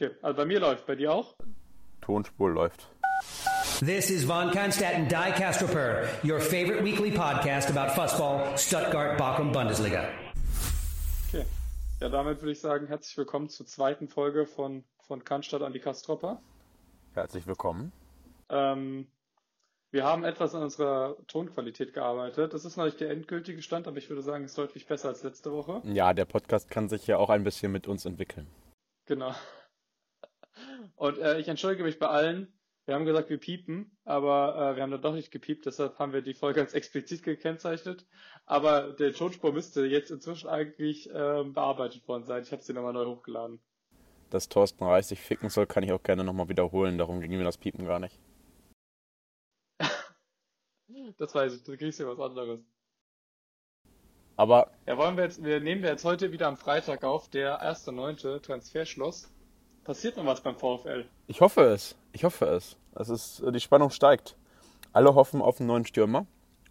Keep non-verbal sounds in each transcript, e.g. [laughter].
Okay, also bei mir läuft, bei dir auch? Tonspur läuft. This is Von Kannstadt and Die Castroper, your favorite weekly podcast about Fussball, Stuttgart, Bochum, Bundesliga. Okay, ja, damit würde ich sagen, herzlich willkommen zur zweiten Folge von, von Cannstatt an die Kastropper. Herzlich willkommen. Ähm, wir haben etwas an unserer Tonqualität gearbeitet. Das ist noch nicht der endgültige Stand, aber ich würde sagen, es ist deutlich besser als letzte Woche. Ja, der Podcast kann sich ja auch ein bisschen mit uns entwickeln. Genau. Und äh, ich entschuldige mich bei allen. Wir haben gesagt, wir piepen, aber äh, wir haben dann doch nicht gepiept, deshalb haben wir die Folge als explizit gekennzeichnet. Aber der Tonspur müsste jetzt inzwischen eigentlich äh, bearbeitet worden sein. Ich habe sie nochmal neu hochgeladen. Dass Thorsten Reis sich ficken soll, kann ich auch gerne nochmal wiederholen. Darum ging mir das Piepen gar nicht. [laughs] das weiß ich, du kriegst ja was anderes. Aber. Ja, wollen wir jetzt, wir nehmen wir jetzt heute wieder am Freitag auf, der 1.9. Transferschloss. Passiert noch was beim VfL? Ich hoffe es. Ich hoffe es. es ist, die Spannung steigt. Alle hoffen auf einen neuen Stürmer.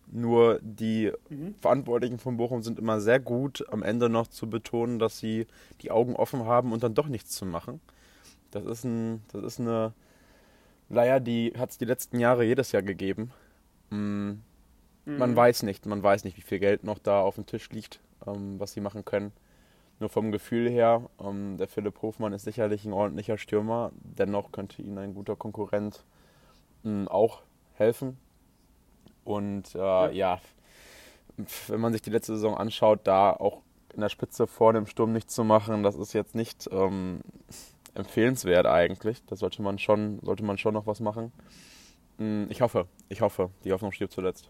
Nur die mhm. Verantwortlichen von Bochum sind immer sehr gut, am Ende noch zu betonen, dass sie die Augen offen haben und dann doch nichts zu machen. Das ist, ein, das ist eine Leier, die hat es die letzten Jahre jedes Jahr gegeben. Mhm. Man weiß nicht, man weiß nicht, wie viel Geld noch da auf dem Tisch liegt, ähm, was sie machen können. Nur vom Gefühl her, ähm, der Philipp Hofmann ist sicherlich ein ordentlicher Stürmer. Dennoch könnte ihnen ein guter Konkurrent ähm, auch helfen. Und äh, ja. ja. wenn man sich die letzte Saison anschaut, da auch in der Spitze vor dem Sturm nichts zu machen, das ist jetzt nicht ähm, empfehlenswert eigentlich. Da sollte man schon, sollte man schon noch was machen. Hm, ich hoffe, ich hoffe, die Hoffnung stirbt zuletzt.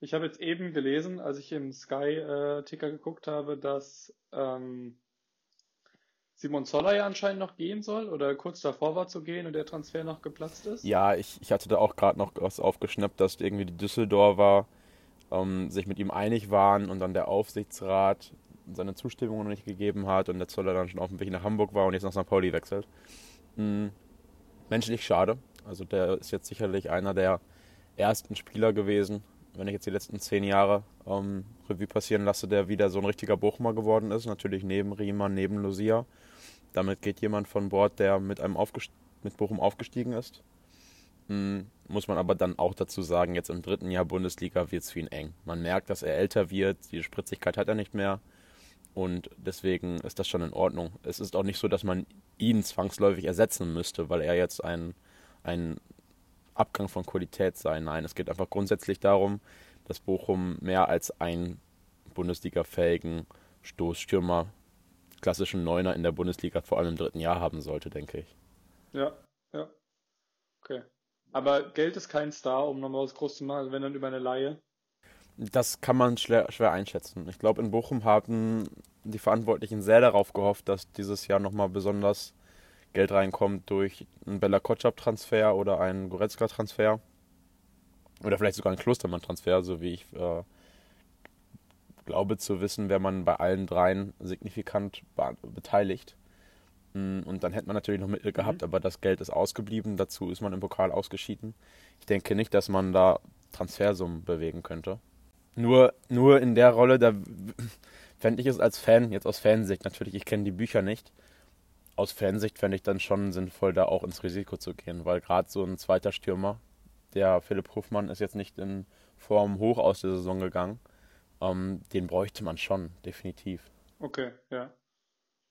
Ich habe jetzt eben gelesen, als ich im Sky-Ticker äh, geguckt habe, dass ähm, Simon Zoller ja anscheinend noch gehen soll oder kurz davor war zu gehen und der Transfer noch geplatzt ist. Ja, ich, ich hatte da auch gerade noch was aufgeschnappt, dass irgendwie die Düsseldorfer ähm, sich mit ihm einig waren und dann der Aufsichtsrat seine Zustimmung noch nicht gegeben hat und der Zoller dann schon auf dem Weg nach Hamburg war und jetzt nach St. Pauli wechselt. Hm, menschlich schade. Also der ist jetzt sicherlich einer der ersten Spieler gewesen, wenn ich jetzt die letzten zehn Jahre ähm, Revue passieren lasse, der wieder so ein richtiger Bochumer geworden ist. Natürlich neben Riemann, neben Lucia. Damit geht jemand von Bord, der mit einem mit Bochum aufgestiegen ist. Hm, muss man aber dann auch dazu sagen, jetzt im dritten Jahr Bundesliga wird es für ihn eng. Man merkt, dass er älter wird, die Spritzigkeit hat er nicht mehr. Und deswegen ist das schon in Ordnung. Es ist auch nicht so, dass man ihn zwangsläufig ersetzen müsste, weil er jetzt ein, ein Abgang von Qualität sein. Nein, es geht einfach grundsätzlich darum, dass Bochum mehr als einen Bundesliga-fähigen Stoßstürmer, klassischen Neuner in der Bundesliga vor allem im dritten Jahr haben sollte, denke ich. Ja, ja. Okay. Aber Geld ist kein Star, um nochmal was groß zu machen, wenn dann über eine Laie. Das kann man schwer, schwer einschätzen. Ich glaube, in Bochum haben die Verantwortlichen sehr darauf gehofft, dass dieses Jahr nochmal besonders Geld reinkommt durch einen Bella Kotschap-Transfer oder einen Goretzka-Transfer. Oder vielleicht sogar einen Klostermann-Transfer, so wie ich äh, glaube zu wissen, wäre man bei allen dreien signifikant beteiligt. Mm, und dann hätte man natürlich noch Mittel gehabt, mhm. aber das Geld ist ausgeblieben. Dazu ist man im Pokal ausgeschieden. Ich denke nicht, dass man da Transfersummen bewegen könnte. Nur, nur in der Rolle, da [laughs] fände ich es als Fan, jetzt aus Fansicht natürlich, ich kenne die Bücher nicht, aus Fansicht fände ich dann schon sinnvoll, da auch ins Risiko zu gehen, weil gerade so ein zweiter Stürmer, der Philipp Hofmann ist jetzt nicht in Form hoch aus der Saison gegangen, ähm, den bräuchte man schon, definitiv. Okay, ja.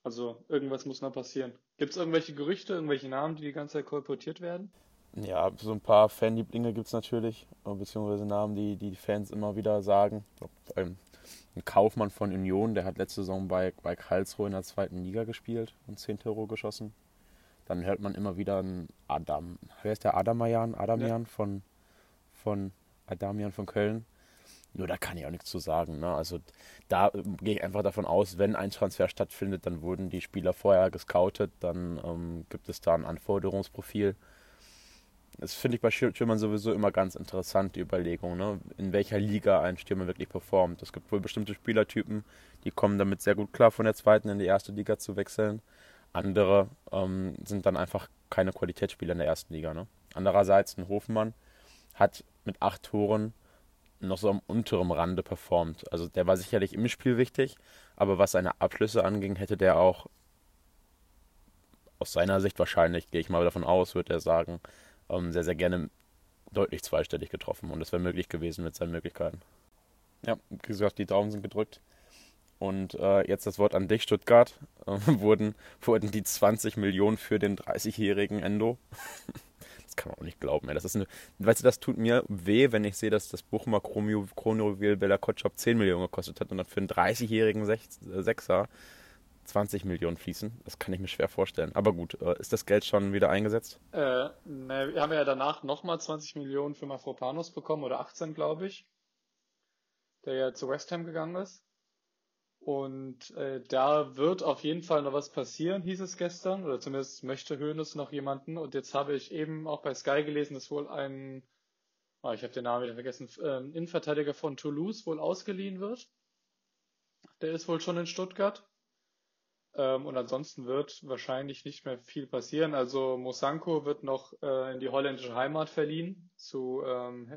Also irgendwas muss noch passieren. Gibt es irgendwelche Gerüchte, irgendwelche Namen, die die ganze Zeit kolportiert werden? Ja, so ein paar Fanlieblinge gibt es natürlich, beziehungsweise Namen, die die Fans immer wieder sagen. Ähm, ein Kaufmann von Union, der hat letzte Saison bei, bei Karlsruhe in der zweiten Liga gespielt und 10 Tore geschossen. Dann hört man immer wieder einen Adam, wer ist der Adamayan? Adamian ja. von, von Adamian von Köln. Nur da kann ich auch nichts zu sagen. Ne? Also da äh, gehe ich einfach davon aus, wenn ein Transfer stattfindet, dann wurden die Spieler vorher gescoutet, dann ähm, gibt es da ein Anforderungsprofil das finde ich bei Stürmern sowieso immer ganz interessant, die Überlegung, ne? in welcher Liga ein Stürmer wirklich performt. Es gibt wohl bestimmte Spielertypen, die kommen damit sehr gut klar, von der zweiten in die erste Liga zu wechseln. Andere ähm, sind dann einfach keine Qualitätsspieler in der ersten Liga. Ne? Andererseits, ein Hofmann hat mit acht Toren noch so am unteren Rande performt. Also der war sicherlich im Spiel wichtig, aber was seine Abschlüsse anging, hätte der auch aus seiner Sicht wahrscheinlich, gehe ich mal davon aus, wird er sagen, ähm, sehr, sehr gerne deutlich zweistellig getroffen. Und das wäre möglich gewesen mit seinen Möglichkeiten. Ja, wie gesagt, die Daumen sind gedrückt. Und äh, jetzt das Wort an dich, Stuttgart. [laughs] Äh, wurden, wurden die 20 Millionen für den 30-jährigen Endo? [laughs] das kann man auch nicht glauben. Ey. Das ist eine, weißt du, das tut mir weh, wenn ich sehe, dass das Bochumer Chronojuwel Bella Kotschop 10 Millionen gekostet hat und dann für einen 30-jährigen Sechser 20 Millionen fließen. Das kann ich mir schwer vorstellen. Aber gut, äh, ist das Geld schon wieder eingesetzt? Äh, ne, wir haben ja danach nochmal 20 Millionen für Mafropanos bekommen, oder 18, glaube ich, der ja zu West Ham gegangen ist. Und äh, da wird auf jeden Fall noch was passieren, hieß es gestern, oder zumindest möchte Hönes noch jemanden. Und jetzt habe ich eben auch bei Sky gelesen, dass wohl ein, oh, ich habe den Namen wieder vergessen, äh, Innenverteidiger von Toulouse wohl ausgeliehen wird. Der ist wohl schon in Stuttgart. Ähm, und ansonsten wird wahrscheinlich nicht mehr viel passieren. Also Mosanko wird noch äh, in die holländische Heimat verliehen zu ähm,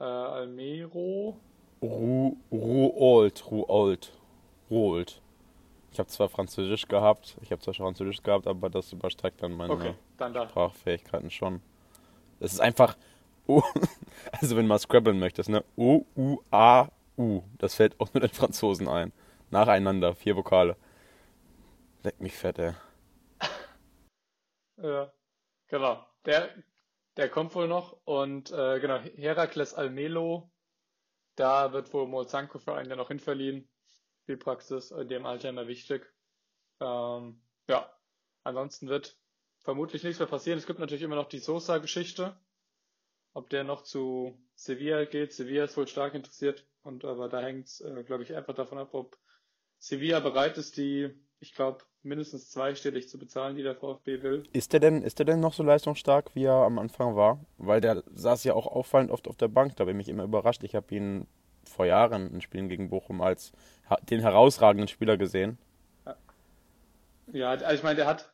äh, Almero. Ru Ruold, Ruold. Ruold. Ich habe zwar Französisch gehabt, ich habe zwar Französisch gehabt, aber das übersteigt dann meine okay, dann Sprachfähigkeiten schon. Es ist einfach, U [laughs] also wenn mal scrabbeln möchtest, ne? U, U, A, U. Das fällt auch nur den Franzosen ein. Nacheinander, vier Vokale. Leck mich fett, ey. ja, genau. Der, der kommt wohl noch und äh, genau, Herakles Almelo, da wird wohl Molzanko für einen ja noch hinverliehen. Spielpraxis in dem Alter immer wichtig. Ähm, ja, ansonsten wird vermutlich nichts mehr passieren. Es gibt natürlich immer noch die Sosa-Geschichte. Ob der noch zu Sevilla geht. Sevilla ist wohl stark interessiert. Und aber da hängt es, äh, glaube ich, einfach davon ab, ob Sevilla bereit ist, die, ich glaube, mindestens zweistellig zu bezahlen, die der VfB will. Ist der denn, ist der denn noch so leistungsstark, wie er am Anfang war? Weil der saß ja auch auffallend oft auf der Bank. Da bin ich immer überrascht. Ich habe ihn vor Jahren in Spielen gegen Bochum als den herausragenden Spieler gesehen. Ja, also ich meine, der hat.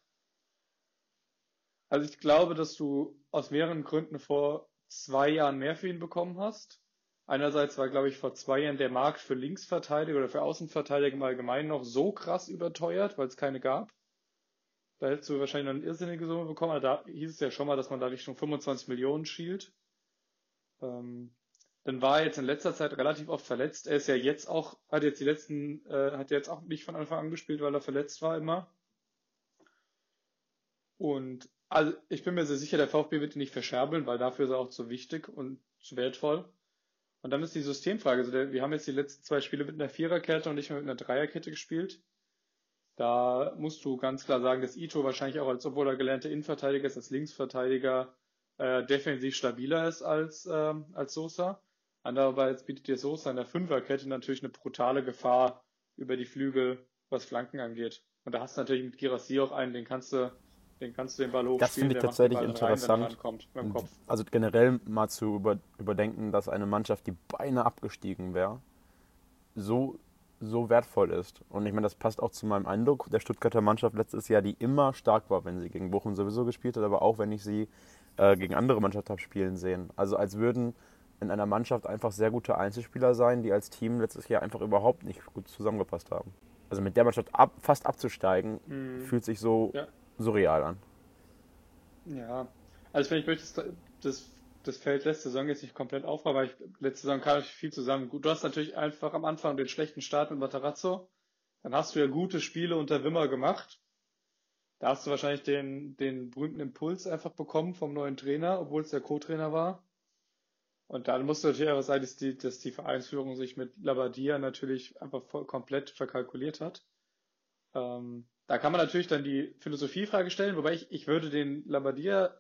Also ich glaube, dass du aus mehreren Gründen vor zwei Jahren mehr für ihn bekommen hast. Einerseits war, glaube ich, vor zwei Jahren der Markt für Linksverteidiger oder für Außenverteidiger im Allgemeinen noch so krass überteuert, weil es keine gab. Da hättest du wahrscheinlich noch eine irrsinnige Summe bekommen. Aber da hieß es ja schon mal, dass man da Richtung 25 Millionen schielt. Ähm, dann war er jetzt in letzter Zeit relativ oft verletzt. Er ist ja jetzt auch, hat jetzt die letzten, äh, hat jetzt auch nicht von Anfang an gespielt, weil er verletzt war immer. Und also ich bin mir sehr sicher, der VfB wird ihn nicht verscherbeln, weil dafür ist er auch zu wichtig und zu wertvoll. Und dann ist die Systemfrage. Also der, wir haben jetzt die letzten zwei Spiele mit einer Viererkette und nicht mehr mit einer Dreierkette gespielt. Da musst du ganz klar sagen, dass Ito wahrscheinlich auch als, obwohl er gelernter Innenverteidiger ist, als Linksverteidiger äh, defensiv stabiler ist als, äh, als Sosa. Andererseits bietet dir Sosa in der Fünferkette natürlich eine brutale Gefahr über die Flügel, was Flanken angeht. Und da hast du natürlich mit Girassi auch einen, den kannst du, den kannst du den Ball hochspielen. Das finde ich tatsächlich interessant. Rein, also generell mal zu über, überdenken, dass eine Mannschaft, die beinahe abgestiegen wäre, so, so wertvoll ist. Und ich meine, das passt auch zu meinem Eindruck der Stuttgarter Mannschaft letztes Jahr, die immer stark war, wenn sie gegen Bochum sowieso gespielt hat, aber auch wenn ich sie äh, gegen andere Mannschaften habe spielen sehen. Also als würden in einer Mannschaft einfach sehr gute Einzelspieler sein, die als Team letztes Jahr einfach überhaupt nicht gut zusammengepasst haben. Also mit der Mannschaft ab, fast abzusteigen, mhm. fühlt sich so ja. Surreal an. Ja, also ich möchte das, das, Feld letzte Saison jetzt nicht komplett aufbauen, weil ich, letzte Saison kam ich viel zusammen. Du hast natürlich einfach am Anfang den schlechten Start mit Matarazzo. Dann hast du ja gute Spiele unter Wimmer gemacht. Da hast du wahrscheinlich den, den berühmten Impuls einfach bekommen vom neuen Trainer, obwohl es der Co-Trainer war. Und dann muss natürlich auch sein, dass die, dass die Vereinsführung sich mit Labadia natürlich einfach voll komplett verkalkuliert hat. Ähm, da kann man natürlich dann die Philosophiefrage stellen, wobei ich, ich würde den Labadia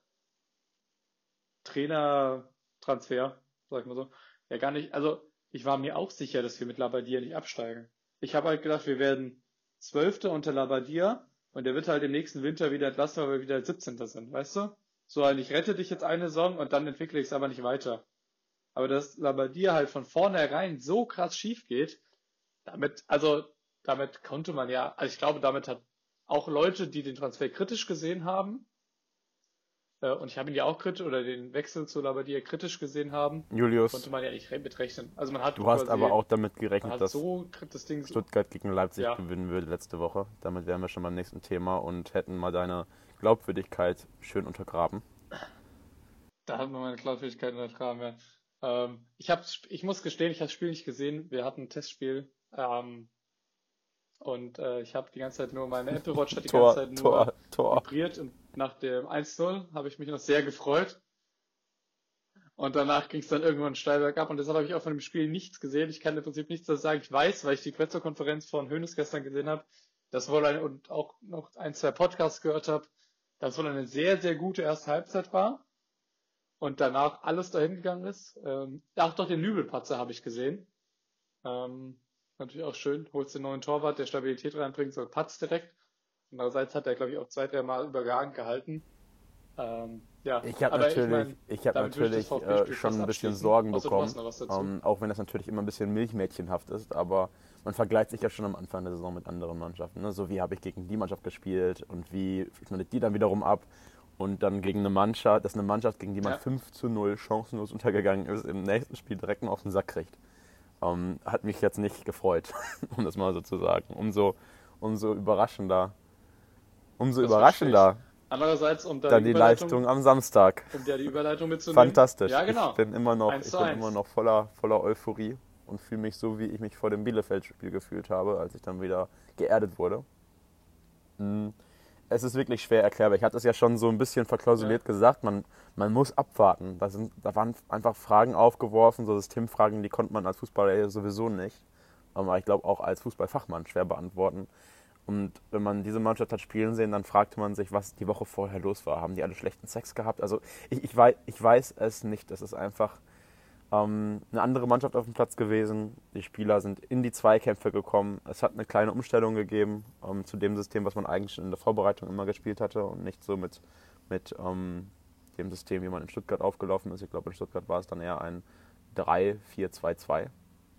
Trainer-Transfer, sag ich mal so, ja gar nicht, also ich war mir auch sicher, dass wir mit Labadia nicht absteigen. Ich habe halt gedacht, wir werden Zwölfte unter Labadia und der wird halt im nächsten Winter wieder entlassen, weil wir wieder 17. sind, weißt du? So, halt, ich rette dich jetzt eine Saison und dann entwickle ich es aber nicht weiter. Aber dass Labadia halt von vornherein so krass schief geht, damit, also damit konnte man ja, also ich glaube, damit hat auch Leute, die den Transfer kritisch gesehen haben, Äh, und ich habe ihn ja auch kritisch, oder den Wechsel zu Labadia kritisch gesehen haben. Julius, Konnte man ja nicht mitrechnen. Also man hat du hast aber auch damit gerechnet, dass so das Stuttgart gegen Leipzig Ja. gewinnen würde letzte Woche. Damit wären wir schon beim nächsten Thema und hätten mal deine Glaubwürdigkeit schön untergraben. da hat man meine Glaubwürdigkeit untergraben, ja. Ähm, ich, hab, ich muss gestehen, ich habe das Spiel nicht gesehen. Wir hatten ein Testspiel. Ähm, und äh, ich habe die ganze Zeit nur, meine Apple Watch hat die Tor, ganze Zeit nur Tor, vibriert und nach dem 1-0 habe ich mich noch sehr gefreut. Und danach ging es dann irgendwann steil bergab und deshalb habe ich auch von dem Spiel nichts gesehen. Ich kann im Prinzip nichts dazu sagen. Ich weiß, weil ich die Pressekonferenz von Hönes gestern gesehen habe, das wohl ein, und auch noch ein, zwei Podcasts gehört habe, dass wohl eine sehr, sehr gute erste Halbzeit war und danach alles dahin gegangen ist. Ähm, ach doch, den Nübelpatzer habe ich gesehen. Ähm, natürlich auch schön. Holst den neuen Torwart, der Stabilität reinbringt, so Patz direkt. Andererseits hat er, glaube ich, auch zwei, drei Mal überragend gehalten. Ähm, ja, Ich habe natürlich, mein, ich hab ich natürlich äh, schon ein bisschen. Sorgen bekommen, ähm, auch wenn das natürlich immer ein bisschen milchmädchenhaft ist, aber man vergleicht sich ja schon am Anfang der Saison mit anderen Mannschaften. Ne? So wie habe ich gegen die Mannschaft gespielt und wie schneidet die dann wiederum ab und dann gegen eine Mannschaft, dass eine Mannschaft, gegen die man Ja. 5 zu 0 chancenlos untergegangen ist, im nächsten Spiel direkt noch auf den Sack kriegt. Ähm, hat mich jetzt nicht gefreut, [laughs] um das mal so zu sagen. Umso, umso überraschender, umso Das überraschender Andererseits, um da dann die Leistung am Samstag. um da die Überleitung mitzunehmen. Fantastisch. Ja, genau. Ich bin immer noch, Eins ich bin eins. immer noch voller, voller Euphorie und fühle mich so, wie ich mich vor dem Bielefeld-Spiel gefühlt habe, als ich dann wieder geerdet wurde. Mm, Es ist wirklich schwer erklärbar. Ich hatte es ja schon so ein bisschen verklausuliert gesagt, man, man muss abwarten. Da, sind, da waren einfach Fragen aufgeworfen, so Systemfragen, die konnte man als Fußballer ja sowieso nicht. Aber ich glaube auch als Fußballfachmann schwer beantworten. Und wenn man diese Mannschaft hat spielen sehen, dann fragte man sich, was die Woche vorher los war. Haben die alle schlechten Sex gehabt? Also ich, ich, weiß, ich weiß es nicht. Es ist einfach ähm, eine andere Mannschaft auf dem Platz gewesen. Die Spieler sind in die Zweikämpfe gekommen. Es hat eine kleine Umstellung gegeben ähm, zu dem System, was man eigentlich in der Vorbereitung immer gespielt hatte und nicht so mit, mit ähm, dem System, wie man in Stuttgart aufgelaufen ist. Ich glaube, in Stuttgart war es dann eher ein 3-4-2-2.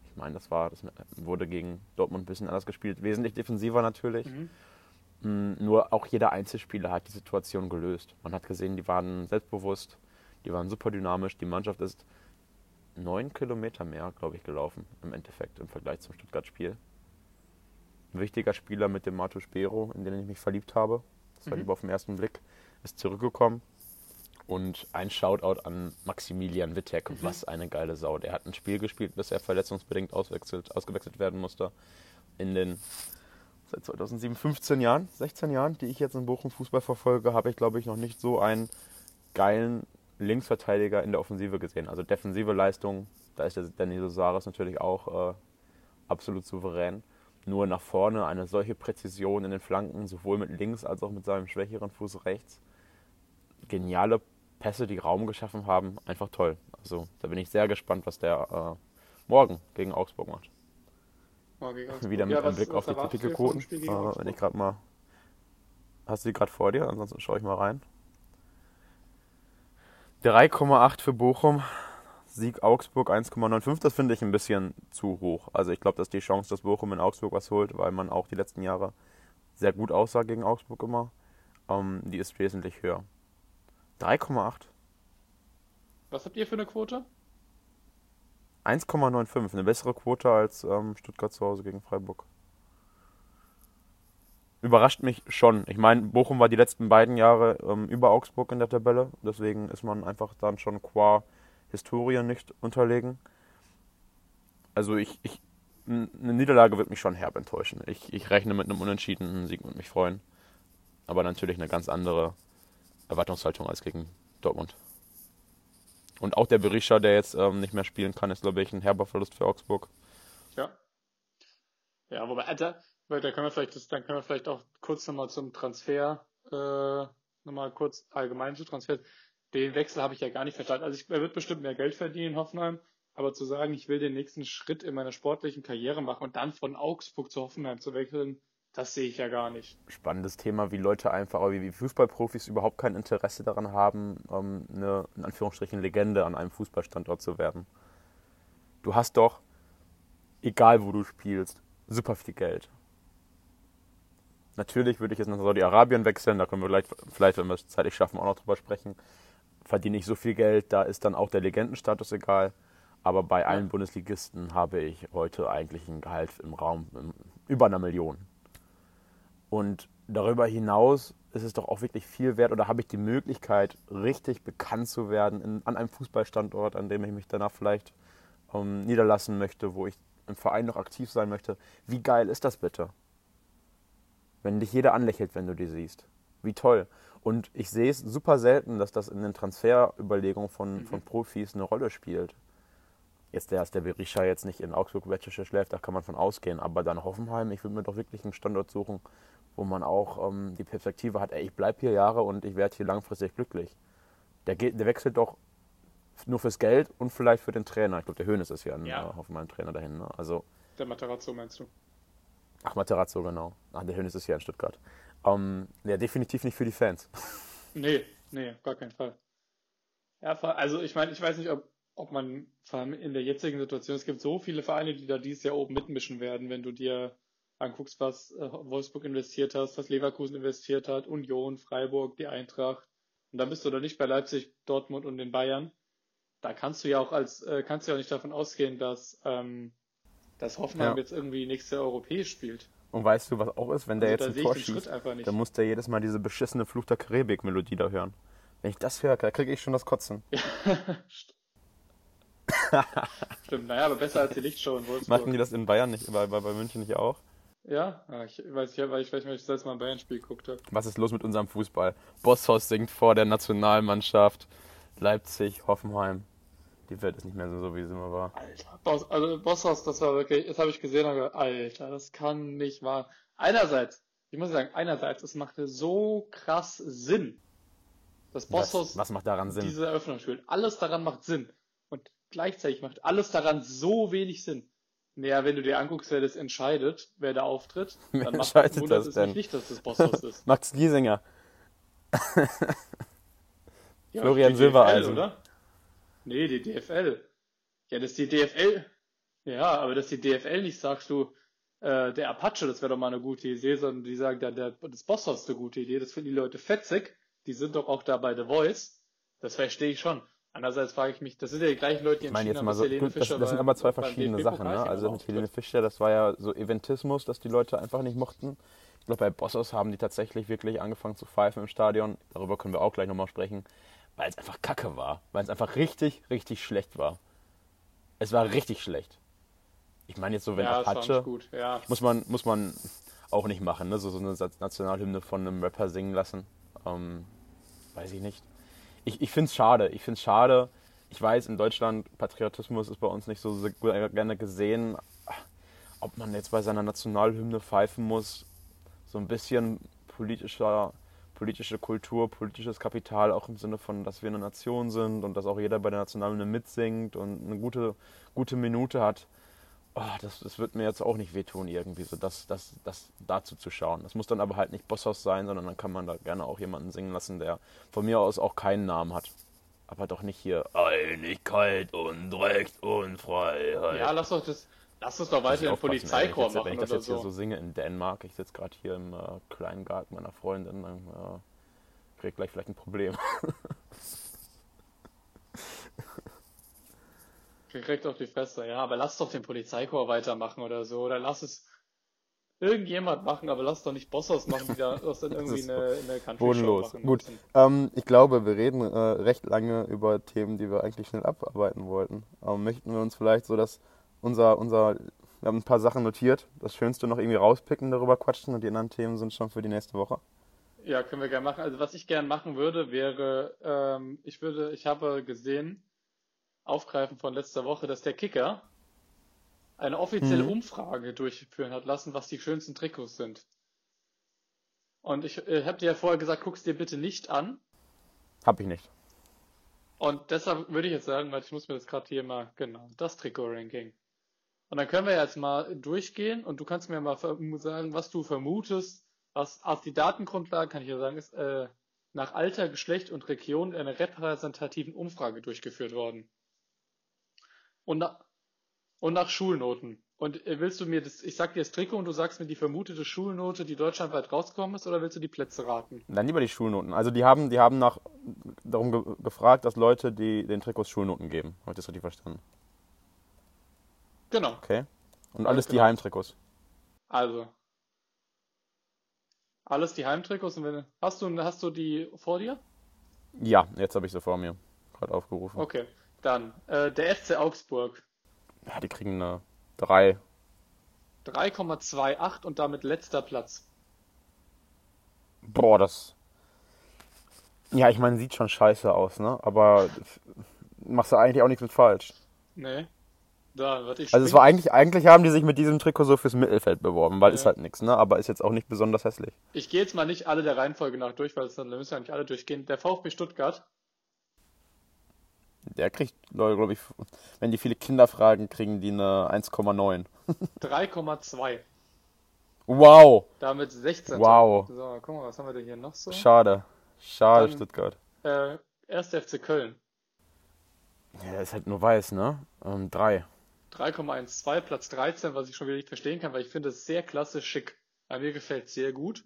Ich meine, das war, das wurde gegen Dortmund ein bisschen anders gespielt. Wesentlich defensiver natürlich. Mm, Nur auch jeder Einzelspieler hat die Situation gelöst. Man hat gesehen, die waren selbstbewusst, die waren super dynamisch. Die Mannschaft ist neun Kilometer mehr, glaube ich, gelaufen im Endeffekt im Vergleich zum Stuttgart-Spiel. Ein wichtiger Spieler mit dem Mato Spero, in den ich mich verliebt habe, das war Mhm. lieber auf den ersten Blick, ist zurückgekommen. Und ein Shoutout an Maximilian Wittek. Mhm. Was eine geile Sau. Der hat ein Spiel gespielt, bis er verletzungsbedingt ausgewechselt werden musste. In den seit 2007, 15 Jahren, 16 Jahren, die ich jetzt in Bochum Fußball verfolge, habe ich, glaube ich, noch nicht so einen geilen Linksverteidiger in der Offensive gesehen. Also defensive Leistung, da ist der Danilo Saris natürlich auch äh, absolut souverän. Nur nach vorne eine solche Präzision in den Flanken, sowohl mit links als auch mit seinem schwächeren Fuß rechts. Geniale Pässe, die Raum geschaffen haben, einfach toll. Also da bin ich sehr gespannt, was der äh, morgen gegen Augsburg macht. Augsburg. Wieder mit Ja, einem Blick auf die. Spiel Äh, wenn ich gerade mal. Hast du die gerade vor dir? Ansonsten schaue ich mal rein. 3,8 für Bochum. Sieg Augsburg 1,95. Das finde ich ein bisschen zu hoch. Also ich glaube, dass die Chance, dass Bochum in Augsburg was holt, weil man auch die letzten Jahre sehr gut aussah gegen Augsburg immer, ähm, die ist wesentlich höher. 3,8. Was habt ihr für eine Quote? 1,95. Eine bessere Quote als ähm, Stuttgart zu Hause gegen Freiburg. Überrascht mich schon. Ich meine, Bochum war die letzten beiden Jahre ähm, über Augsburg in der Tabelle. Deswegen ist man einfach dann schon qua Historie nicht unterlegen. Also ich, ich eine Niederlage wird mich schon herb enttäuschen. Ich, ich rechne mit einem unentschiedenen Sieg und mich freuen. Aber natürlich eine ganz andere Erwartungshaltung als gegen Dortmund. Und auch der Berisha, der jetzt ähm, nicht mehr spielen kann, ist, glaube ich, ein herber Verlust für Augsburg. Ja. Ja, wobei, Alter, weil da können wir vielleicht, das, dann können wir vielleicht auch kurz nochmal zum Transfer, äh, nochmal kurz allgemein zu Transfer. Den Wechsel habe ich ja gar nicht verstanden. Also ich, er wird bestimmt mehr Geld verdienen in Hoffenheim, aber zu sagen, ich will den nächsten Schritt in meiner sportlichen Karriere machen und dann von Augsburg zu Hoffenheim zu wechseln, das sehe ich ja gar nicht. Spannendes Thema, wie Leute einfach, wie Fußballprofis überhaupt kein Interesse daran haben, ähm, eine, in Anführungsstrichen, Legende an einem Fußballstandort zu werden. Du hast doch, egal wo du spielst, super viel Geld. Natürlich würde ich jetzt nach Saudi-Arabien wechseln, da können wir gleich, vielleicht, wenn wir es zeitlich schaffen, auch noch drüber sprechen. Verdiene ich so viel Geld, da ist dann auch der Legendenstatus egal. Aber bei allen Bundesligisten habe ich heute eigentlich ein Gehalt im Raum über einer Million. Und darüber hinaus ist es doch auch wirklich viel wert oder habe ich die Möglichkeit, richtig bekannt zu werden in, an einem Fußballstandort, an dem ich mich danach vielleicht ähm, niederlassen möchte, wo ich im Verein noch aktiv sein möchte. Wie geil ist das bitte? Wenn dich jeder anlächelt, wenn du die siehst. Wie toll. Und ich sehe es super selten, dass das in den Transferüberlegungen von, mhm. von Profis eine Rolle spielt. Jetzt, dass der Berisha jetzt nicht in Augsburg Wettische schläft, da kann man von ausgehen. Aber dann Hoffenheim, ich würde mir doch wirklich einen Standort suchen, wo man auch ähm, die Perspektive hat, ey, ich bleibe hier Jahre und ich werde hier langfristig glücklich. Der, geht, der wechselt doch nur fürs Geld und vielleicht für den Trainer. Ich glaube, der Höhnes ist ja ein ja. Äh, Hoffenheim-Trainer dahin. Ne? Also, der Materazzo meinst du? Ach, Materazzo, genau. Ach, der Höhnes ist ja in Stuttgart. Ähm, ja, definitiv nicht für die Fans. [laughs] Nee, nee, gar keinen Fall. Ja, also ich meine, ich weiß nicht, ob ob man vor allem in der jetzigen Situation, es gibt so viele Vereine, die da dieses Jahr oben mitmischen werden, wenn du dir anguckst, was äh, Wolfsburg investiert hast, was Leverkusen investiert hat, Union, Freiburg, die Eintracht. Und dann bist du da nicht bei Leipzig, Dortmund und den Bayern. Da kannst du ja auch als, äh, kannst du ja auch nicht davon ausgehen, dass, ähm, dass Hoffenheim ja. jetzt irgendwie nächstes Jahr europäisch spielt. Und weißt du, was auch ist, wenn der also jetzt ein Tor schießt, dann muss der jedes Mal diese beschissene Fluch der Karibik-Melodie da hören. Wenn ich das höre, da kriege ich schon das Kotzen. [laughs] Stimmt, naja, aber besser als die Lichtshow in Wolfsburg. Machen die das in Bayern nicht, bei, bei, bei München nicht auch? Ja, ich weiß nicht, weil ich nicht, ich das letzte Mal ein Bayern-Spiel geguckt habe. Was ist los mit unserem Fußball? Bosshaus singt vor der Nationalmannschaft. Leipzig, Hoffenheim. Die Welt ist nicht mehr so, wie sie immer war. Alter, Boss, also Bosshaus, das war wirklich, das habe ich gesehen und gedacht, Alter, das kann nicht wahr. Einerseits, ich muss sagen, einerseits, es machte so krass Sinn. Das Bosshaus, was, was macht daran Sinn? Diese Eröffnung spielt. Alles daran macht Sinn. Und gleichzeitig macht alles daran so wenig Sinn. Naja, wenn du dir anguckst, wer das entscheidet, wer da auftritt, [laughs] wer dann macht das, das es denn? nicht, dass das Bosshaus ist. [laughs] Max Giesinger. ja, Florian Silbereisen. oder? Nee, die DFL. Ja, das ist die DFL. Ja, aber dass die DFL nicht sagst du, äh, der Apache, das wäre doch mal eine gute Idee, sondern die sagen, der, der, das Bosshaus ist eine gute Idee, das finden die Leute fetzig, die sind doch auch da bei The Voice. Das verstehe ich schon. Andererseits frage ich mich, das sind ja die gleichen Leute, die ich meine jetzt mal so, das, das, sind aber zwei verschiedene Sachen. Ne? Also mit Helene Fischer, das war ja so Eventismus, dass die Leute einfach nicht mochten. Ich glaube, bei Bossos haben die tatsächlich wirklich angefangen zu pfeifen im Stadion. Darüber können wir auch gleich nochmal sprechen. Weil es einfach kacke war. Weil es einfach richtig, richtig schlecht war. Es war richtig schlecht. Ich meine jetzt so, wenn ja, Apache, ja. muss, man, muss man auch nicht machen. Ne? So, so eine Nationalhymne von einem Rapper singen lassen. Ähm, weiß ich nicht ich, ich finde es schade. Ich finde es schade. Ich weiß, in Deutschland, Patriotismus ist bei uns nicht so gerne gesehen. Ob man jetzt bei seiner Nationalhymne pfeifen muss, so ein bisschen politischer, politische Kultur, politisches Kapital, auch im Sinne von, dass wir eine Nation sind und dass auch jeder bei der Nationalhymne mitsingt und eine gute, gute Minute hat oh, das, das wird mir jetzt auch nicht wehtun, irgendwie so das, das, das dazu zu schauen. Das muss dann aber halt nicht Bosshaus sein, sondern dann kann man da gerne auch jemanden singen lassen, der von mir aus auch keinen Namen hat. Aber doch nicht hier Einigkeit und Recht und Freiheit. Ja, lass doch das. Lass uns doch weiter im Polizeikorps machen. Wenn ich das jetzt so. hier so singe in Dänemark, ich sitze gerade hier im äh, kleinen Garten meiner Freundin, dann äh, krieg gleich vielleicht ein Problem. [laughs] Kriegt auf die Fresse, ja, aber lass doch den Polizeikorps weitermachen oder so. Oder lass es irgendjemand machen, aber lass doch nicht Bossos machen, die [laughs] das dann irgendwie eine, eine Country Bodenlos. Gut, ähm, ich glaube, wir reden äh, recht lange über Themen, die wir eigentlich schnell abarbeiten wollten. Ähm, möchten wir uns vielleicht so, dass unser, unser, wir haben ein paar Sachen notiert, das Schönste noch irgendwie rauspicken, darüber quatschen und die anderen Themen sind schon für die nächste Woche. Ja, können wir gerne machen. Also was ich gerne machen würde, wäre, ähm, ich würde, ich habe gesehen, Aufgreifen von letzter Woche, dass der Kicker eine offizielle mhm. Umfrage durchführen hat lassen, was die schönsten Trikots sind. Und ich äh, habe dir ja vorher gesagt, guck's dir bitte nicht an. Hab ich nicht. Und deshalb würde ich jetzt sagen, weil ich muss mir das gerade hier mal, genau, das Trikot-Ranking. Und dann können wir jetzt mal durchgehen und du kannst mir mal sagen, was du vermutest, was auf die Datengrundlage, kann ich ja sagen, ist äh, nach Alter, Geschlecht und Region in einer repräsentativen Umfrage durchgeführt worden und, nach, und nach Schulnoten. Und äh, willst du mir das, ich sag dir das Trikot und du sagst mir die vermutete Schulnote, die deutschlandweit rausgekommen ist, oder willst du die Plätze raten? Dann lieber die Schulnoten. Also die haben, die haben nach darum ge gefragt, dass Leute die den Trikots Schulnoten geben. Habe ich das richtig verstanden? Genau. Okay. Und alles die genau. Heimtrikots. Also. Alles die Heimtrikots und wenn, hast du, hast du die vor dir? Ja, jetzt habe ich sie vor mir. Gerade aufgerufen. Okay. Dann, äh, der FC Augsburg. Ja, die kriegen eine 3. 3,28 und damit letzter Platz. Boah, das. Ja, ich meine, sieht schon scheiße aus, ne? Aber machst du eigentlich auch nichts mit falsch. Nee. Da, warte, ich Also es war eigentlich, eigentlich haben die sich mit diesem Trikot so fürs Mittelfeld beworben, weil Ja. ist halt nichts, ne? Aber ist jetzt auch nicht besonders hässlich. Ich gehe jetzt mal nicht alle der Reihenfolge nach durch, weil es dann da müssen ja nicht alle durchgehen. Der VfB Stuttgart. Der kriegt, glaube ich, wenn die viele Kinder fragen, kriegen die eine 1,9. 3,2. Wow! Damit 16. Wow. So, guck mal, was haben wir denn hier noch so? Schade. Schade, Dann- Stuttgart. Äh, 1. FC Köln. Ja, ist halt nur weiß, ne? Ähm, 3. 3,12, Platz 13, was ich schon wieder nicht verstehen kann, weil ich finde es sehr klasse schick. Äh, mir gefällt sehr gut.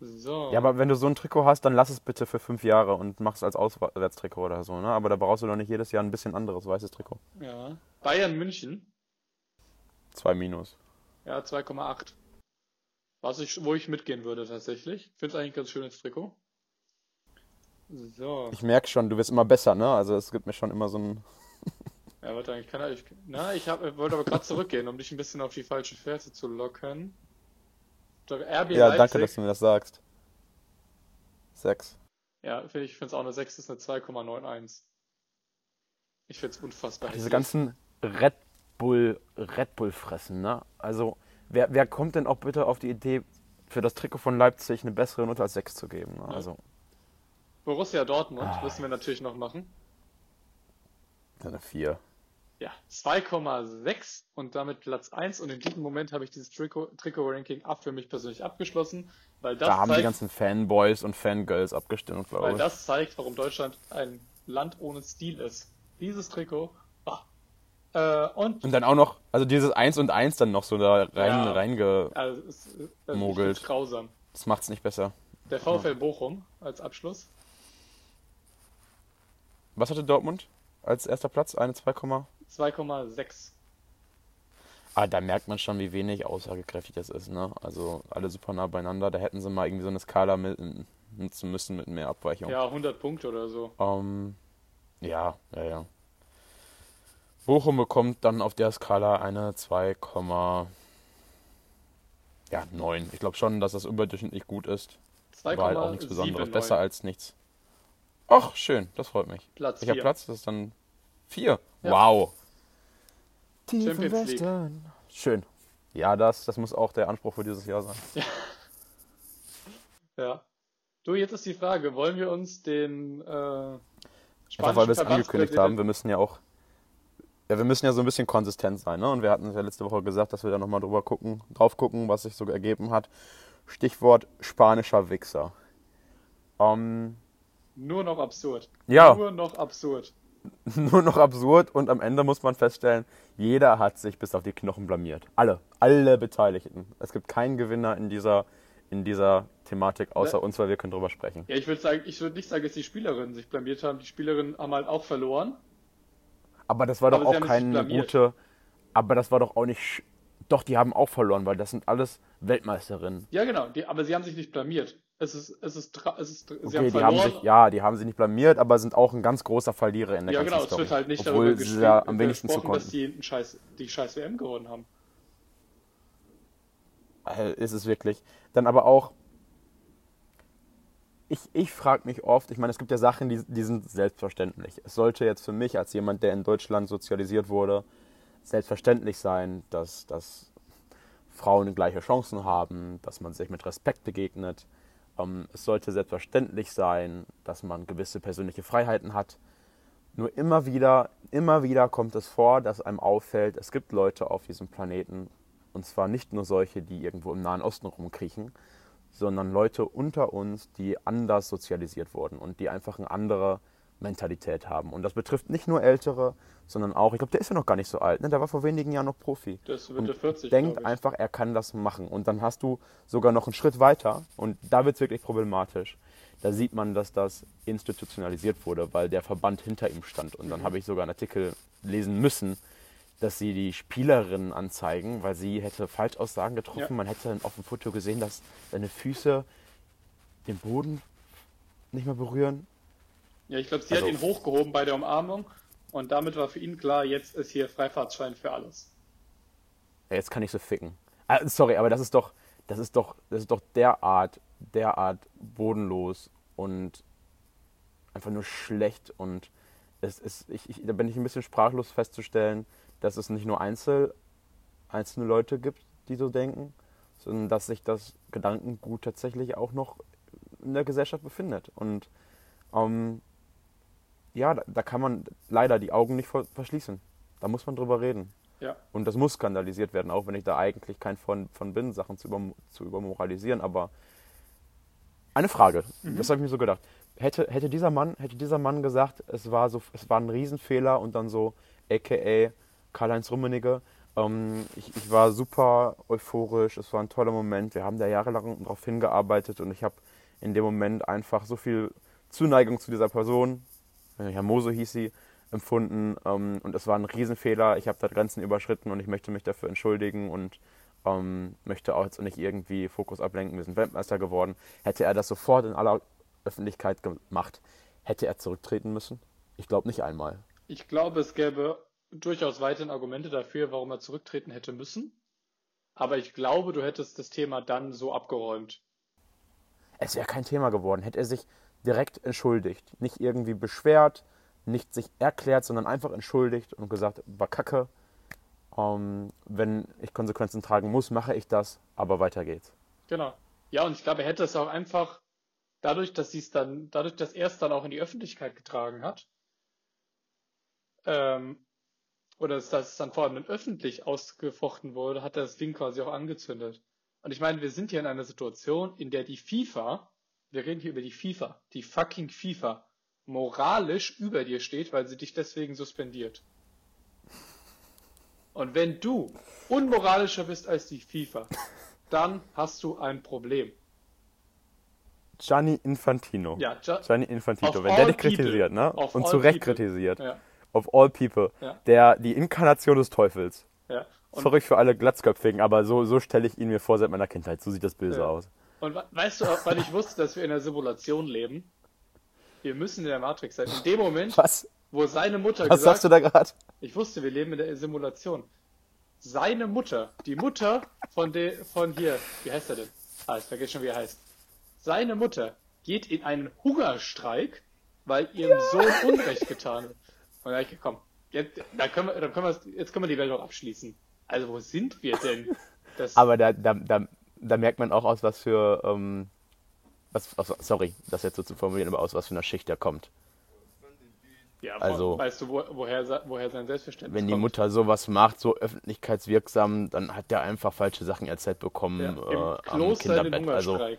So. Ja, aber wenn du so ein Trikot hast, dann lass es bitte für fünf Jahre und mach es als Auswärtstrikot oder so, ne? Aber da brauchst du doch nicht jedes Jahr ein bisschen anderes weißes Trikot. Ja. Bayern München. 2 minus. Ja, 2,8. Was ich, wo ich mitgehen würde tatsächlich. Finde es eigentlich ein ganz schönes Trikot. So. Ich merke schon, du wirst immer besser, ne? Also es gibt mir schon immer so ein. Ja, warte, ich kann ich, na, ich hab, wollte aber gerade zurückgehen, um dich ein bisschen auf die falsche Fährte zu locken. RB Ja, Leipzig. danke, dass du mir das sagst. 6. Ja, finde ich, finde es auch eine 6 ist eine 2,91. Ich finde es unfassbar. Diese hässlich. ganzen Red Bull, Red Bull fressen, ne? Also, wer, wer kommt denn auch bitte auf die Idee, für das Trikot von Leipzig eine bessere Note als 6 zu geben? Ne? Ja. Also, Borussia Dortmund Ah. müssen wir natürlich noch machen. eine 4. Ja, 2,6 und damit Platz 1. Und in diesem Moment habe ich dieses Trikot- Trikot-Ranking ab für mich persönlich abgeschlossen, weil das Da haben die zeigt, ganzen Fanboys und Fangirls abgestimmt, glaube weil ich. das zeigt, warum Deutschland ein Land ohne Stil ist. Dieses Trikot. ah. Äh, und Und dann auch noch, also dieses 1 und 1 dann noch so da rein, Ja. reinge. also, es, es, ich find's grausam. Das macht's nicht besser. Der VfL Bochum als Abschluss. Was hatte Dortmund als erster Platz? Eine 2, 2,6. ah, da merkt man schon, wie wenig aussagekräftig das ist, ne? Also alle super nah beieinander. Da hätten sie mal irgendwie so eine Skala mit, nutzen müssen mit mehr Abweichung. Ja, 100 Punkte oder so. Ähm, ja, ja, ja. Bochum bekommt dann auf der Skala eine 2, ja, 9. Ich glaube schon, dass das überdurchschnittlich gut ist. War halt auch nichts Besonderes. 2,79. Besser als nichts. Ach, schön, das freut mich. Platz Welcher 4. Platz? Das ist dann 4. Ja. Wow. Tief im Champions League. Westen. Schön. Ja, das, das muss auch der Anspruch für dieses Jahr sein. Ja. Du, jetzt ist die Frage, wollen wir uns den äh, Einfach spanischen weil wir es angekündigt haben, wir müssen ja auch. Ja, wir müssen ja so ein bisschen konsistent sein, ne? Und wir hatten es ja letzte Woche gesagt, dass wir da nochmal drüber gucken, drauf gucken, was sich so ergeben hat. Stichwort spanischer Wichser. Ähm, Nur noch absurd. ja, Nur noch absurd. [laughs] nur noch absurd und am Ende muss man feststellen, jeder hat sich bis auf die Knochen blamiert. Alle, alle Beteiligten. Es gibt keinen Gewinner in dieser, in dieser Thematik, außer Ne? uns, weil wir können drüber sprechen. Ja, ich würde sagen, ich würde nicht sagen, dass die Spielerinnen sich blamiert haben. Die Spielerinnen haben halt auch verloren. Aber das war doch auch keine gute. Aber das war doch auch nicht. Doch, die haben auch verloren, weil das sind alles Weltmeisterinnen. Ja, genau, die, aber sie haben sich nicht blamiert. Es ist, es ist, es ist, sie Okay, haben die verloren. haben sich, ja, die haben sich nicht blamiert, aber sind auch ein ganz großer Verlierer in der ja, ganzen genau, es Story. wird halt nicht Obwohl darüber sie geschrieben, ja am wenigsten zu gesprochen, dass konnten. die scheiß, die scheiß WM gewonnen haben. Äh, Ist es wirklich. Dann aber auch. Ich, ich frage mich oft, ich meine, es gibt ja Sachen, die, die sind selbstverständlich. Es sollte jetzt für mich als jemand, der in Deutschland sozialisiert wurde, selbstverständlich sein, dass, dass Frauen gleiche Chancen haben, dass man sich mit Respekt begegnet. Ähm, es sollte selbstverständlich sein, dass man gewisse persönliche Freiheiten hat. Nur immer wieder, immer wieder kommt es vor, dass einem auffällt, es gibt Leute auf diesem Planeten, und zwar nicht nur solche, die irgendwo im Nahen Osten rumkriechen, sondern Leute unter uns, die anders sozialisiert wurden und die einfach eine andere Mentalität haben. Und das betrifft nicht nur Ältere, sondern auch, ich glaube, der ist ja noch gar nicht so alt, ne? der war vor wenigen Jahren noch Profi. Das wird und der 40, denkt einfach, er kann das machen. Und dann hast du sogar noch einen Schritt weiter und da wird es wirklich problematisch. Da sieht man, dass das institutionalisiert wurde, weil der Verband hinter ihm stand. Und Mhm. dann habe ich sogar einen Artikel lesen müssen, dass sie die Spielerin anzeigen, weil sie hätte Falschaussagen getroffen. Ja. Man hätte dann auf dem Foto gesehen, dass seine Füße den Boden nicht mehr berühren. Ja, ich glaube, sie Also- hat ihn hochgehoben bei der Umarmung und damit war für ihn klar, jetzt ist hier Freifahrtschein für alles. Ja, jetzt kann ich so ficken. Ah, sorry, aber das ist doch, das ist doch, das ist doch derart, derart bodenlos und einfach nur schlecht und es ist, ich, ich, da bin ich ein bisschen sprachlos festzustellen, dass es nicht nur Einzel, einzelne Leute gibt, die so denken, sondern dass sich das Gedankengut tatsächlich auch noch in der Gesellschaft befindet. Und ähm, ja, da, da kann man leider die Augen nicht verschließen. Da muss man drüber reden. Ja. Und das muss skandalisiert werden, auch wenn ich da eigentlich kein von, von bin, Sachen zu, über, zu übermoralisieren. Aber eine Frage, das habe ich mir so gedacht. Hätte, hätte, dieser Mann, hätte dieser Mann gesagt, es war, so, es war ein Riesenfehler und dann so, aka Karl-Heinz Rummenigge, ähm, ich, ich war super euphorisch, es war ein toller Moment, wir haben da jahrelang darauf hingearbeitet und ich habe in dem Moment einfach so viel Zuneigung zu dieser Person, Herr Mose hieß sie, empfunden ähm, und es war ein Riesenfehler. Ich habe da Grenzen überschritten und ich möchte mich dafür entschuldigen und ähm, möchte auch jetzt nicht irgendwie Fokus ablenken. Wir sind Weltmeister geworden. Hätte er das sofort in aller Öffentlichkeit gemacht, hätte er zurücktreten müssen? Ich glaube nicht einmal. Ich glaube, es gäbe durchaus weiterhin Argumente dafür, warum er zurücktreten hätte müssen. Aber ich glaube, du hättest das Thema dann so abgeräumt. Es wäre kein Thema geworden. Hätte er sich direkt entschuldigt, nicht irgendwie beschwert, nicht sich erklärt, sondern einfach entschuldigt und gesagt, war kacke. Ähm, wenn ich Konsequenzen tragen muss, mache ich das, aber weiter geht's. Genau. Ja, und ich glaube, er hätte es auch einfach dadurch, dass sie es dann, dadurch, dass er es dann auch in die Öffentlichkeit getragen hat, ähm, oder dass das dann vor allem öffentlich ausgefochten wurde, hat er das Ding quasi auch angezündet. Und ich meine, wir sind hier in einer Situation, in der die FIFA, wir reden hier über die FIFA, die fucking FIFA, moralisch über dir steht, weil sie dich deswegen suspendiert. Und wenn du unmoralischer bist als die FIFA, dann hast du ein Problem. Gianni Infantino. Ja, Gi- Gianni Infantino, wenn der dich people. kritisiert, ne? Of Und zu Recht people. kritisiert. Ja, Of all people. Ja. Der, die Inkarnation des Teufels. ja. Sorry für alle Glatzköpfigen, aber so, so stelle ich ihn mir vor seit meiner Kindheit. So sieht das böse Ja. aus. Und we- weißt du, auch, weil ich wusste, dass wir in einer Simulation leben, wir müssen in der Matrix sein. In dem Moment, Was? wo seine Mutter Was gesagt sagst du da gerade? Ich wusste, wir leben in der Simulation. Seine Mutter, die Mutter von der, von hier, wie heißt er denn? Ah, ich vergesse schon, wie er heißt. Seine Mutter geht in einen Hungerstreik, weil ihrem Sohn Unrecht getan wird. Und da hab ich komm, jetzt, da können wir, dann können wir, jetzt können wir die Welt auch abschließen. Also, wo sind wir denn? Das, Aber da, da, da, da merkt man auch aus, was für, ähm, was, aus, sorry, das jetzt so zu formulieren, aber aus was für einer Schicht er kommt. ja, also- weißt du, wo, woher, woher sein Selbstverständnis Wenn die kommt? Mutter sowas macht, so öffentlichkeitswirksam, dann hat der einfach falsche Sachen erzählt bekommen ja, äh, am Kinderbett. Also, Hungerstreik.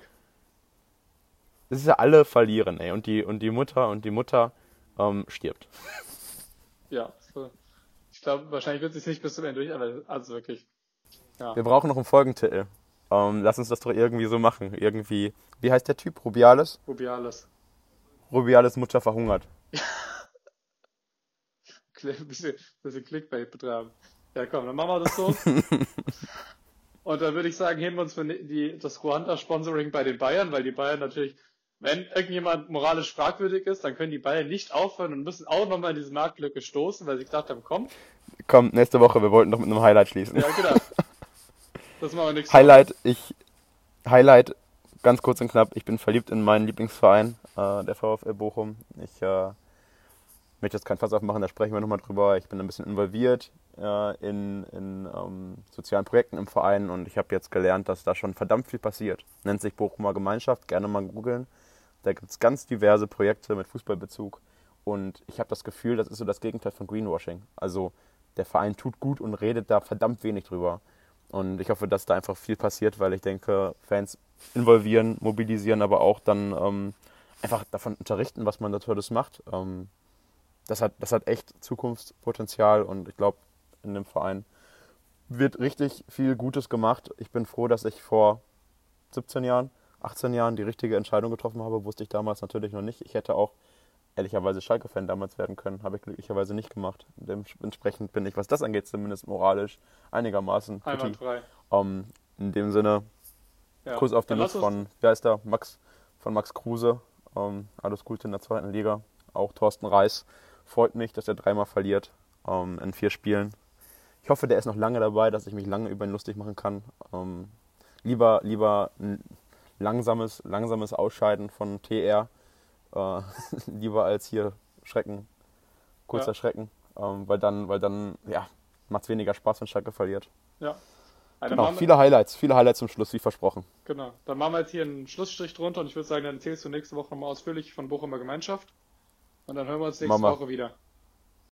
das ist ja alle verlieren, ey. Und die, und die Mutter, und die Mutter ähm, stirbt. [laughs] Ja, so. ich glaube, wahrscheinlich wird es sich nicht bis zum Ende durch, aber also wirklich. Wir brauchen noch einen Folgentitel. Ähm, lass uns das doch irgendwie so machen. Irgendwie, wie heißt der Typ? Rubiales? Rubiales. Rubiales Mutter verhungert. [laughs] Ein bisschen, bisschen Clickbait betreiben. Ja, komm, dann machen wir das so. [laughs] Und dann würde ich sagen, heben wir uns für die, das Ruanda-Sponsoring bei den Bayern, weil die Bayern natürlich, wenn irgendjemand moralisch fragwürdig ist, dann können die Bayern nicht aufhören und müssen auch nochmal in diese Marktlücke stoßen, weil sie gedacht haben, komm, Komm, nächste Woche, wir wollten doch mit einem Highlight schließen. ja, genau. [laughs] Das machen wir nächste Highlight, ich, Highlight, ganz kurz und knapp, ich bin verliebt in meinen Lieblingsverein, äh, der VfL Bochum. Ich äh, möchte jetzt kein Fass aufmachen, da sprechen wir nochmal drüber. Ich bin ein bisschen involviert äh, in, in ähm, sozialen Projekten im Verein und ich habe jetzt gelernt, dass da schon verdammt viel passiert. Nennt sich Bochumer Gemeinschaft, gerne mal googeln. Da gibt es ganz diverse Projekte mit Fußballbezug und ich habe das Gefühl, das ist so das Gegenteil von Greenwashing. Also der Verein tut gut und redet da verdammt wenig drüber. Und ich hoffe, dass da einfach viel passiert, weil ich denke, Fans involvieren, mobilisieren, aber auch dann ähm, einfach davon unterrichten, was man da Tolles macht. Ähm, das, hat, das hat echt Zukunftspotenzial und ich glaube, in dem Verein wird richtig viel Gutes gemacht. Ich bin froh, dass ich vor 17 Jahren, 18 Jahren die richtige Entscheidung getroffen habe. Wusste ich damals natürlich noch nicht. Ich hätte auch ehrlicherweise Schalke-Fan damals werden können. Habe ich glücklicherweise nicht gemacht. Dementsprechend bin ich, was das angeht, zumindest moralisch einigermaßen Einwandfrei. Um, in dem Sinne, Ja. Kuss auf die Nuss von, wer ist der? Max, von Max Kruse. Um, alles Gute in der zweiten Liga. Auch Thorsten Reis. Freut mich, dass er dreimal verliert um, in vier Spielen. Ich hoffe, der ist noch lange dabei, dass ich mich lange über ihn lustig machen kann. Lieber, lieber ein langsames, langsames Ausscheiden von TR. Äh, [laughs] lieber als hier Schrecken, kurzer Ja. Schrecken. Ähm, weil dann, weil dann, ja, macht es weniger Spaß, wenn Schalke verliert. Ja. Also Genau, viele Highlights, viele Highlights zum Schluss, wie versprochen. Genau. Dann machen wir jetzt hier einen Schlussstrich drunter und ich würde sagen, dann erzählst du nächste Woche nochmal ausführlich von Bochumer Gemeinschaft. Und dann hören wir uns nächste wir. Woche wieder.